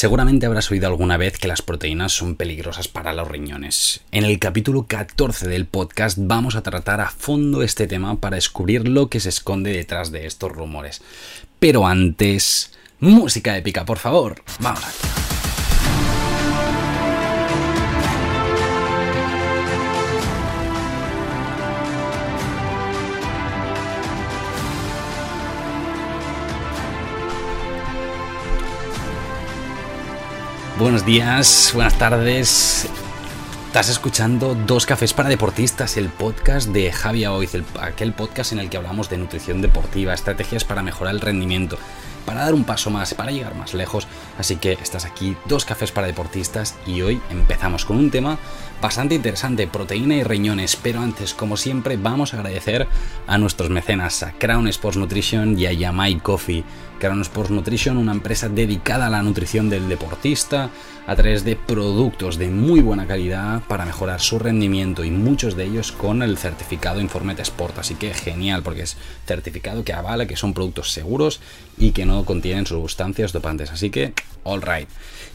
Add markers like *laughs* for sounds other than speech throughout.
Seguramente habrás oído alguna vez que las proteínas son peligrosas para los riñones. En el capítulo 14 del podcast vamos a tratar a fondo este tema para descubrir lo que se esconde detrás de estos rumores. Pero antes, música épica, por favor. Vamos. Buenos días, buenas tardes. Estás escuchando Dos Cafés para Deportistas, el podcast de Javi Oiz, aquel podcast en el que hablamos de nutrición deportiva, estrategias para mejorar el rendimiento, para dar un paso más, para llegar más lejos. Así que estás aquí, Dos Cafés para Deportistas, y hoy empezamos con un tema bastante interesante, proteína y riñones. Pero antes, como siempre, vamos a agradecer a nuestros mecenas, a Crown Sports Nutrition y a Yamai Coffee Crown Sports Nutrition, una empresa dedicada a la nutrición del deportista a través de productos de muy buena calidad para mejorar su rendimiento y muchos de ellos con el certificado Informet Sport. Así que genial porque es certificado que avala que son productos seguros y que no contienen sustancias dopantes. Así que, all right.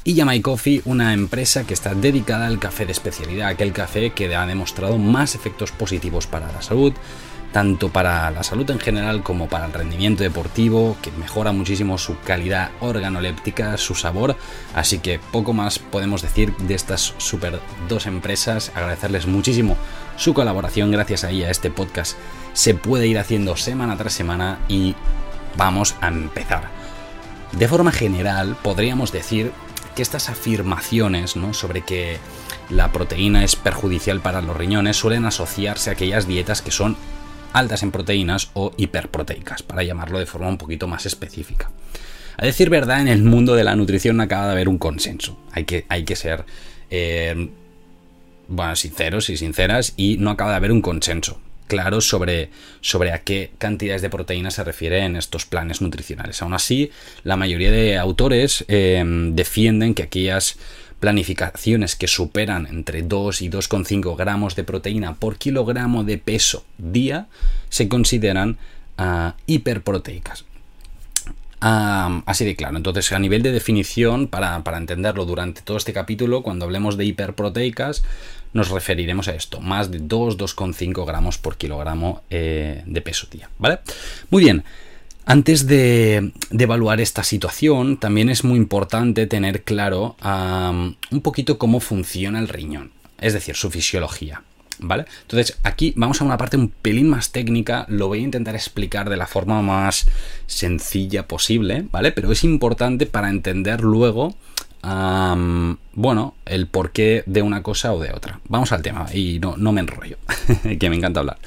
Y Yamai Coffee, una empresa que está dedicada al café de especialidad, aquel café que ha demostrado más efectos positivos para la salud tanto para la salud en general como para el rendimiento deportivo, que mejora muchísimo su calidad organoléptica, su sabor, así que poco más podemos decir de estas super dos empresas, agradecerles muchísimo su colaboración, gracias a ella este podcast se puede ir haciendo semana tras semana y vamos a empezar. De forma general, podríamos decir que estas afirmaciones ¿no? sobre que la proteína es perjudicial para los riñones suelen asociarse a aquellas dietas que son altas en proteínas o hiperproteicas, para llamarlo de forma un poquito más específica. A decir verdad, en el mundo de la nutrición acaba de haber un consenso. Hay que, hay que ser eh, bueno, sinceros y sinceras y no acaba de haber un consenso claro sobre, sobre a qué cantidades de proteínas se refieren estos planes nutricionales. Aún así, la mayoría de autores eh, defienden que aquellas planificaciones que superan entre 2 y 2,5 gramos de proteína por kilogramo de peso día se consideran ah, hiperproteicas. Así de claro. Entonces, a nivel de definición, para, entenderlo durante todo este capítulo, cuando hablemos de hiperproteicas, nos referiremos a esto, más de 2, 2,5 gramos por kilogramo eh, de peso día, ¿vale? Muy bien. Antes de, evaluar esta situación, también es muy importante tener claro un poquito cómo funciona el riñón, es decir, su fisiología. ¿Vale? Entonces, aquí vamos a una parte un pelín más técnica, lo voy a intentar explicar de la forma más sencilla posible, ¿vale? Pero es importante para entender luego, bueno, el porqué de una cosa o de otra. Vamos al tema y no, no me enrollo, *laughs* que me encanta hablar.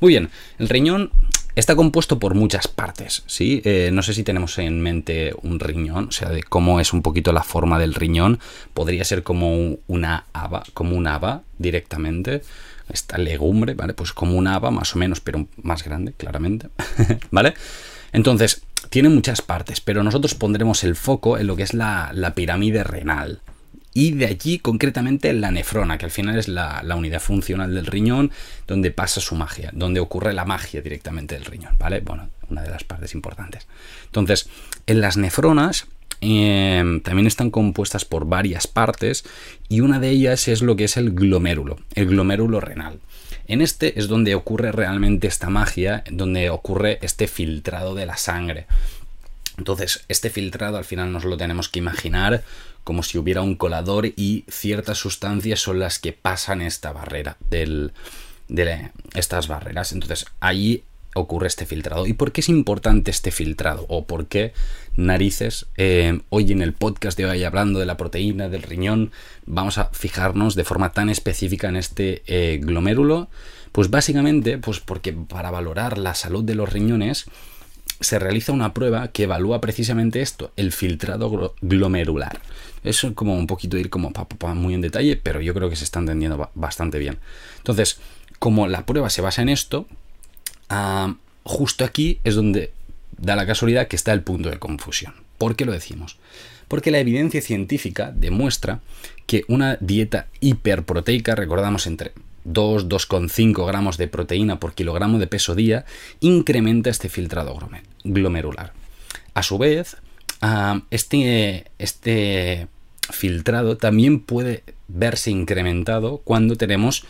Muy bien, el riñón Está compuesto por muchas partes, ¿sí? Eh, no sé si tenemos en mente un riñón, o sea, de cómo es un poquito la forma del riñón. Podría ser como una haba, como un haba directamente. Esta legumbre, ¿vale? Pues como un haba más o menos, pero más grande, claramente, *laughs* ¿vale? Entonces, tiene muchas partes, pero nosotros pondremos el foco en lo que es la, la pirámide renal, y de allí concretamente la nefrona, que al final es la, unidad funcional del riñón, donde pasa su magia, donde ocurre la magia directamente del riñón, ¿vale? Bueno, una de las partes importantes. Entonces, en las nefronas em, también están compuestas por varias partes y una de ellas es lo que es el glomérulo, el glomérulo renal. En este es donde ocurre realmente esta magia, donde ocurre este filtrado de la sangre. Entonces, este filtrado al final nos lo tenemos que imaginar como si hubiera un colador y ciertas sustancias son las que pasan esta barrera del, de estas barreras. Entonces ahí ocurre este filtrado. ¿Y por qué es importante este filtrado? ¿O por qué narices? Eh, hoy en el podcast de hoy hablando de la proteína del riñón, vamos a fijarnos de forma tan específica en este eh, glomérulo. Pues básicamente, pues porque para valorar la salud de los riñones se realiza una prueba que evalúa precisamente esto, el filtrado glomerular. Eso es como un poquito ir como muy en detalle, pero yo creo que se está entendiendo bastante bien. Entonces, como la prueba se basa en esto, justo aquí es donde da la casualidad que está el punto de confusión. ¿Por qué lo decimos? Porque la evidencia científica demuestra que una dieta hiperproteica, recordamos entre 2, 2,5 gramos de proteína por kilogramo de peso día, incrementa este filtrado glomerular. A su vez, este, este filtrado también puede verse incrementado cuando tenemos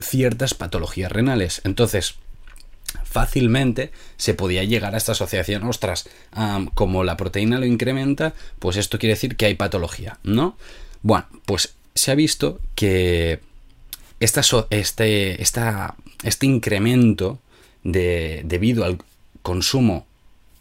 ciertas patologías renales. Entonces, fácilmente se podía llegar a esta asociación, ostras, como la proteína lo incrementa, pues esto quiere decir que hay patología, ¿no? Bueno, pues se ha visto que esta, este, este incremento de, debido al consumo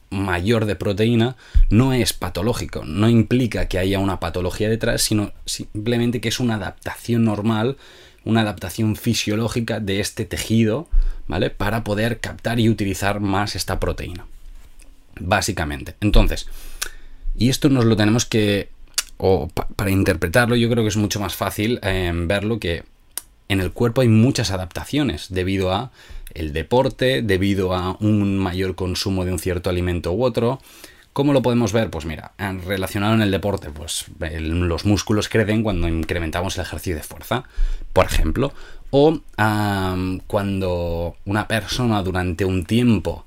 mayor de proteína no es patológico, no implica que haya una patología detrás, sino simplemente que es una adaptación normal, una adaptación fisiológica de este tejido, ¿vale? Para poder captar y utilizar más esta proteína. Básicamente. Entonces, y esto nos lo tenemos que, o para interpretarlo, yo creo que es mucho más fácil eh, verlo que en el cuerpo hay muchas adaptaciones debido a el deporte, debido a un mayor consumo de un cierto alimento u otro. ¿Cómo lo podemos ver? Pues mira, relacionado en el deporte, pues los músculos crecen cuando incrementamos el ejercicio de fuerza, por ejemplo, o cuando una persona durante un tiempo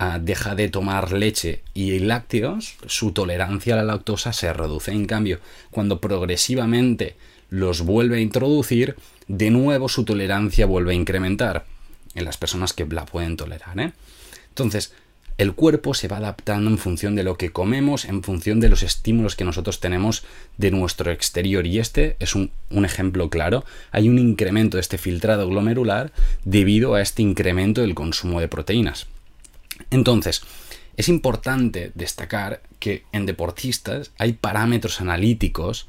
ah, deja de tomar leche y lácteos, su tolerancia a la lactosa se reduce. En cambio, cuando progresivamente los vuelve a introducir, de nuevo su tolerancia vuelve a incrementar en las personas que la pueden tolerar. ¿eh? Entonces, el cuerpo se va adaptando en función de lo que comemos, en función de los estímulos que nosotros tenemos de nuestro exterior. Y este es un, ejemplo claro. Hay un incremento de este filtrado glomerular debido a este incremento del consumo de proteínas. Entonces, es importante destacar que en deportistas hay parámetros analíticos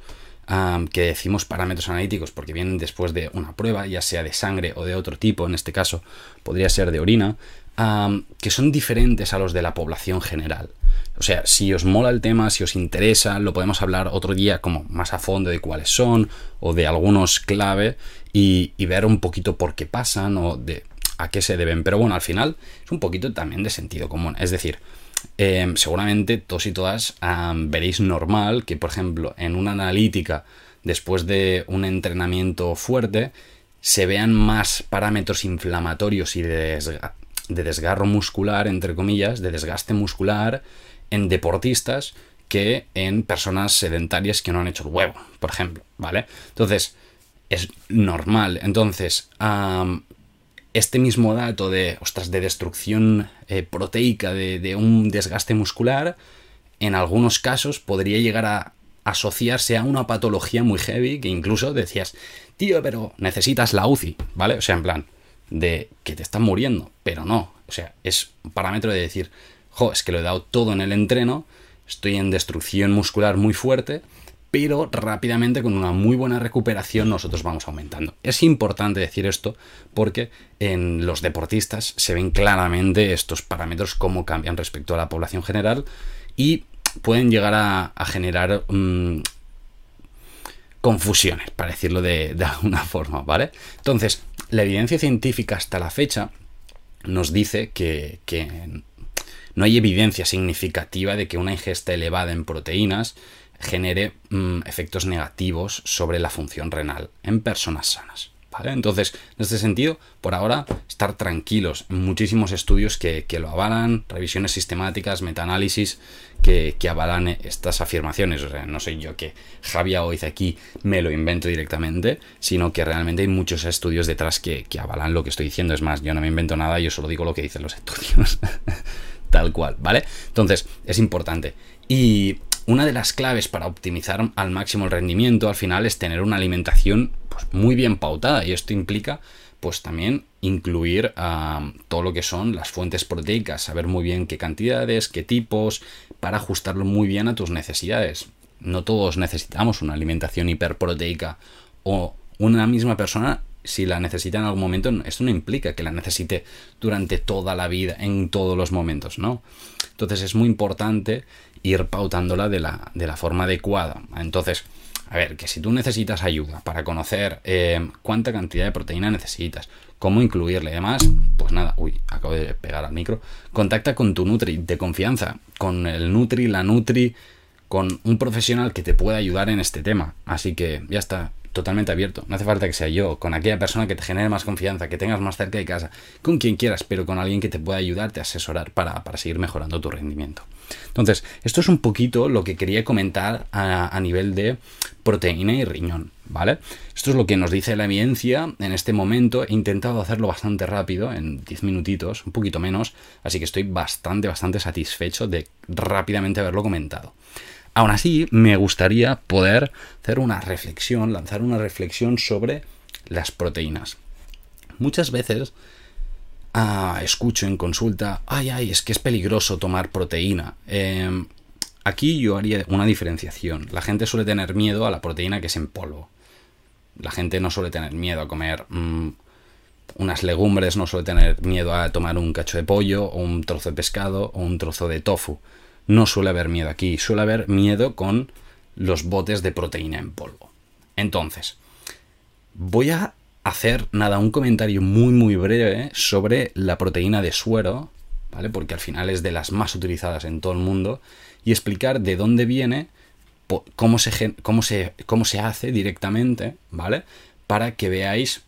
que decimos parámetros analíticos porque vienen después de una prueba, ya sea de sangre o de otro tipo, en este caso podría ser de orina, que son diferentes a los de la población general. O sea, si os mola el tema, si os interesa, lo podemos hablar otro día como más a fondo de cuáles son o de algunos clave y, ver un poquito por qué pasan o de a qué se deben. Pero bueno, al final es un poquito también de sentido común. Es decir, Em, seguramente todos y todas veréis normal que, por ejemplo, en una analítica, después de un entrenamiento fuerte, se vean más parámetros inflamatorios y de, desgarro muscular, entre comillas, de desgaste muscular en deportistas que en personas sedentarias que no han hecho el huevo, por ejemplo, ¿vale? Entonces, es normal. Entonces, este mismo dato de, ostras, de destrucción eh, proteica, de, un desgaste muscular, en algunos casos podría llegar a asociarse a una patología muy heavy que incluso decías, tío, pero necesitas la UCI, ¿vale? O sea, en plan, de que te están muriendo, pero no. O sea, es un parámetro de decir, jo, es que lo he dado todo en el entreno, estoy en destrucción muscular muy fuerte, pero rápidamente con una muy buena recuperación nosotros vamos aumentando. Es importante decir esto porque en los deportistas se ven claramente estos parámetros cómo cambian respecto a la población general y pueden llegar a, generar mm, confusiones, para decirlo de, alguna forma, ¿vale? Entonces, la evidencia científica hasta la fecha nos dice que, no hay evidencia significativa de que una ingesta elevada en proteínas genere mm, efectos negativos sobre la función renal en personas sanas. ¿Vale? Entonces, en este sentido, por ahora, estar tranquilos. Muchísimos estudios que, lo avalan, revisiones sistemáticas, metaanálisis que, que avalan estas afirmaciones. O sea, no soy yo que Javier Oiz aquí me lo invento directamente, sino que realmente hay muchos estudios detrás que, que avalan lo que estoy diciendo. Es más, yo no me invento nada, yo solo digo lo que dicen los estudios. *laughs* Tal cual, ¿vale? Entonces, es importante. Y una de las claves para optimizar al máximo el rendimiento al final es tener una alimentación pues, muy bien pautada y esto implica pues también incluir todo lo que son las fuentes proteicas, saber muy bien qué cantidades, qué tipos, para ajustarlo muy bien a tus necesidades. No todos necesitamos una alimentación hiperproteica o una misma persona si la necesita en algún momento, esto no implica que la necesite durante toda la vida, en todos los momentos, ¿no? Entonces es muy importante ir pautándola de la, de la forma adecuada. Entonces, a ver, que si tú necesitas ayuda para conocer eh, cuánta cantidad de proteína necesitas, cómo incluirle y demás, pues nada, uy, acabo de pegar al micro, contacta con tu Nutri de confianza, con el Nutri, la Nutri, con un profesional que te pueda ayudar en este tema. Así que ya está, totalmente abierto. No hace falta que sea yo, con aquella persona que te genere más confianza, que tengas más cerca de casa, con quien quieras, pero con alguien que te pueda ayudarte a asesorar para, seguir mejorando tu rendimiento. Entonces, esto es un poquito lo que quería comentar a, a nivel de proteína y riñón, ¿vale? Esto es lo que nos dice la evidencia en este momento. He intentado hacerlo bastante rápido, en 10 minutitos, un poquito menos, así que estoy bastante, bastante satisfecho de rápidamente haberlo comentado. Aún así, me gustaría poder hacer una reflexión, lanzar una reflexión sobre las proteínas. Muchas veces ah, escucho en consulta, ay, ay, es que es peligroso tomar proteína. Em, aquí yo haría una diferenciación. La gente suele tener miedo a la proteína que es en polvo. La gente no suele tener miedo a comer mm, unas legumbres, no suele tener miedo a tomar un cacho de pollo o un trozo de pescado o un trozo de tofu no suele haber miedo aquí, suele haber miedo con los botes de proteína en polvo. Entonces, voy a hacer nada, un comentario muy muy breve sobre la proteína de suero, ¿vale? Porque al final es de las más utilizadas en todo el mundo, y explicar de dónde viene, cómo se, cómo se, cómo se hace directamente, ¿vale? Para que veáis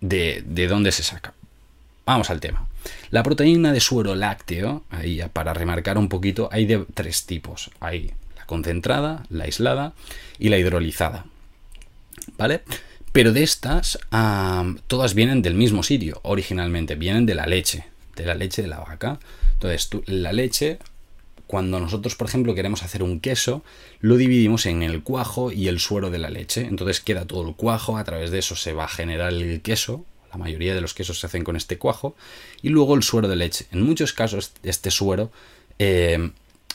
de, de dónde se saca. Vamos al tema. La proteína de suero lácteo, ahí para remarcar un poquito, hay de tres tipos. Hay la concentrada, la aislada y la hidrolizada. ¿Vale? Pero de estas, todas vienen del mismo sitio, originalmente, vienen de la leche, de la leche de la vaca. Entonces, la leche, cuando nosotros, por ejemplo, queremos hacer un queso, lo dividimos en el cuajo y el suero de la leche. Entonces queda todo el cuajo, a través de eso se va a generar el queso, la mayoría de los quesos se hacen con este cuajo. Y luego el suero de leche. En muchos casos este suero eh,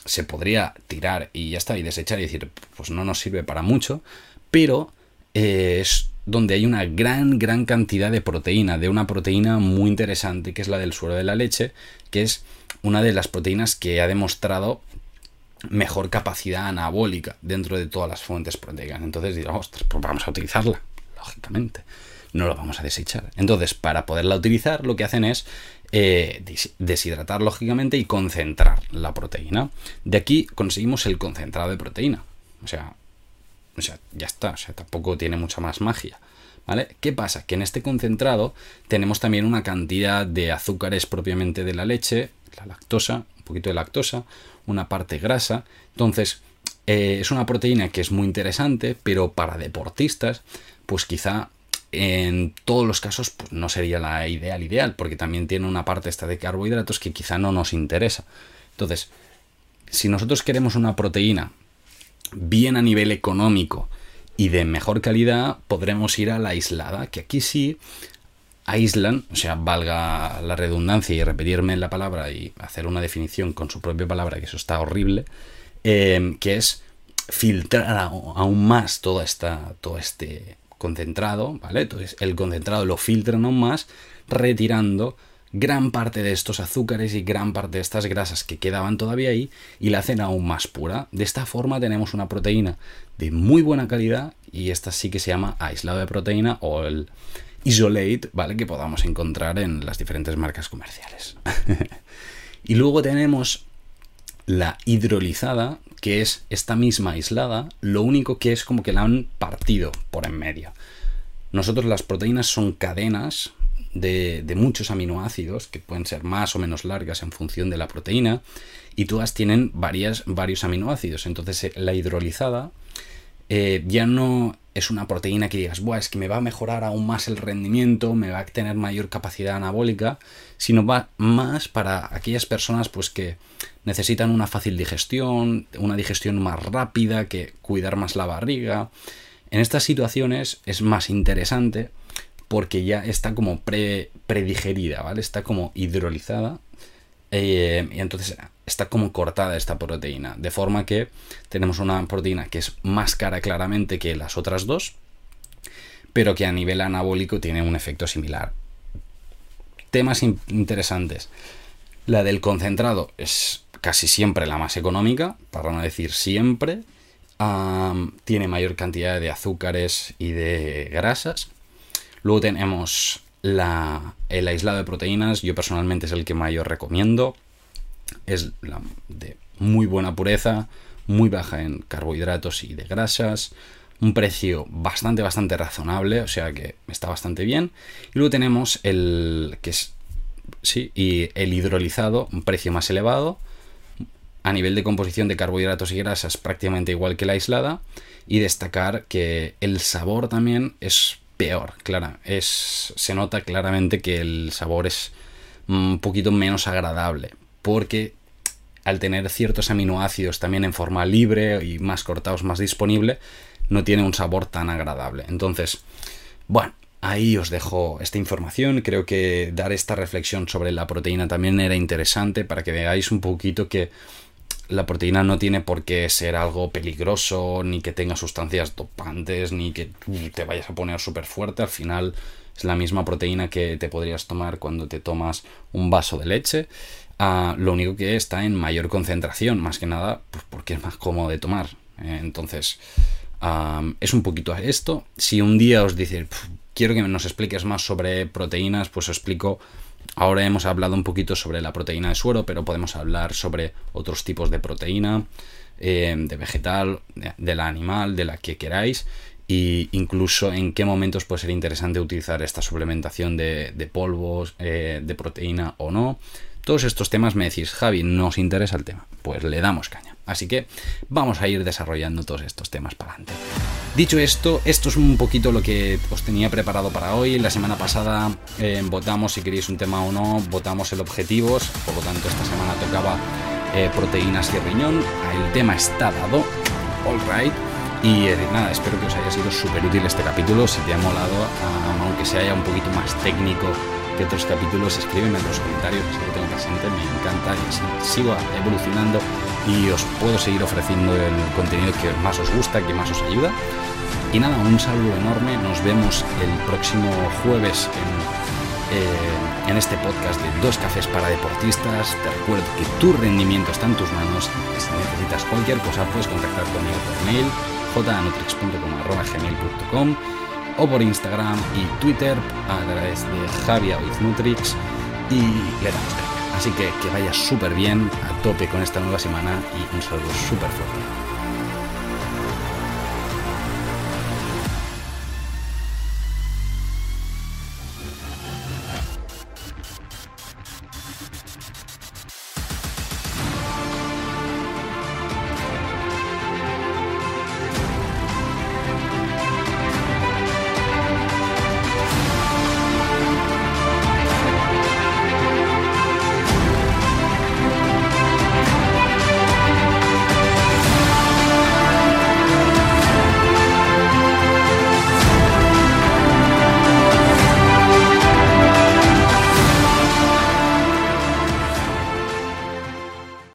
se podría tirar y ya está, y desechar y decir, pues no nos sirve para mucho, pero eh, es donde hay una gran, gran cantidad de proteína, de una proteína muy interesante, que es la del suero de la leche, que es una de las proteínas que ha demostrado mejor capacidad anabólica dentro de todas las fuentes proteicas. Entonces digamos, pues vamos a utilizarla, lógicamente no lo vamos a desechar. Entonces, para poderla utilizar, lo que hacen es eh, deshidratar lógicamente y concentrar la proteína. De aquí conseguimos el concentrado de proteína. O sea, o sea, ya está, o sea, tampoco tiene mucha más magia. ¿Vale? ¿Qué pasa? Que en este concentrado tenemos también una cantidad de azúcares propiamente de la leche, la lactosa, un poquito de lactosa, una parte grasa. Entonces, eh, es una proteína que es muy interesante, pero para deportistas, pues quizá en todos los casos pues, no sería la ideal ideal, porque también tiene una parte esta de carbohidratos que quizá no nos interesa. Entonces, si nosotros queremos una proteína bien a nivel económico y de mejor calidad, podremos ir a la aislada, que aquí sí aíslan, o sea, valga la redundancia y repetirme la palabra y hacer una definición con su propia palabra, que eso está horrible, eh, que es filtrar aún más toda esta, todo este concentrado, ¿vale? Entonces el concentrado lo filtran aún más, retirando gran parte de estos azúcares y gran parte de estas grasas que quedaban todavía ahí y la hacen aún más pura. De esta forma tenemos una proteína de muy buena calidad y esta sí que se llama aislado de proteína o el isolate, ¿vale? Que podamos encontrar en las diferentes marcas comerciales. *laughs* y luego tenemos la hidrolizada, que es esta misma aislada, lo único que es como que la han partido por en medio. Nosotros las proteínas son cadenas de, muchos aminoácidos que pueden ser más o menos largas en función de la proteína y todas tienen varias, varios aminoácidos. Entonces eh, la hidrolizada eh, ya no es una proteína que digas, Buah, es que me va a mejorar aún más el rendimiento, me va a tener mayor capacidad anabólica, sino va más para aquellas personas pues que necesitan una fácil digestión, una digestión más rápida, que cuidar más la barriga. En estas situaciones es más interesante porque ya está como pre, predigerida, ¿vale? Está como hidrolizada eh, y entonces está como cortada esta proteína, de forma que tenemos una proteína que es más cara claramente que las otras dos, pero que a nivel anabólico tiene un efecto similar. Temas interesantes. La del concentrado es casi siempre la más económica, para no decir siempre. tiene mayor cantidad de azúcares y de grasas. Luego tenemos la, el aislado de proteínas. Yo personalmente es el que mayor recomiendo. Es de muy buena pureza, muy baja en carbohidratos y de grasas, un precio bastante, bastante razonable, o sea que está bastante bien. Y luego tenemos el que es, sí, y el hidrolizado, un precio más elevado. A nivel de composición de carbohidratos y grasas, prácticamente igual que la aislada. Y destacar que el sabor también es peor, claro. Es, se nota claramente que el sabor es un poquito menos agradable. Porque al tener ciertos aminoácidos también en forma libre y más cortados, más disponible, no tiene un sabor tan agradable. Entonces, bueno, ahí os dejo esta información. Creo que dar esta reflexión sobre la proteína también era interesante para que veáis un poquito que la proteína no tiene por qué ser algo peligroso, ni que tenga sustancias dopantes, ni que te vayas a poner súper fuerte. Al final es la misma proteína que te podrías tomar cuando te tomas un vaso de leche. Ah, lo único que está en mayor concentración, más que nada, pues porque es más cómodo de tomar. Eh, entonces, es un poquito esto. Si un día os dice, quiero que nos expliques más sobre proteínas, pues os explico. Ahora hemos hablado un poquito sobre la proteína de suero, pero podemos hablar sobre otros tipos de proteína, eh, de vegetal, de, la animal, de la que queráis e incluso en qué momentos puede ser interesante utilizar esta suplementación de, polvos, eh, de proteína o no. Todos estos temas me decís, Javi, nos interesa el tema. Pues le damos caña. Así que vamos a ir desarrollando todos estos temas para adelante. Dicho esto, esto es un poquito lo que os tenía preparado para hoy. La semana pasada eh, votamos si queréis un tema o no, votamos el objetivos, por lo tanto esta semana tocaba eh, proteínas y riñón. El tema está dado, all right. Y eh, nada, espero que os haya sido súper útil este capítulo. Si te ha molado, aunque sea un poquito más técnico que otros capítulos, escríbeme en los comentarios, así que tengo presente, me encanta y sigo evolucionando y os puedo seguir ofreciendo el contenido que más os gusta, que más os ayuda. Y nada, un saludo enorme, nos vemos el próximo jueves en, eh, en este podcast de Dos Cafés para Deportistas. Te recuerdo que tu rendimiento está en tus manos, si necesitas cualquier cosa puedes contactar conmigo por mail jnutrix.com o por Instagram y Twitter a través de Javia Nutrix y le damos Así que que vaya súper bien, a tope con esta nueva semana y un saludo súper fuerte.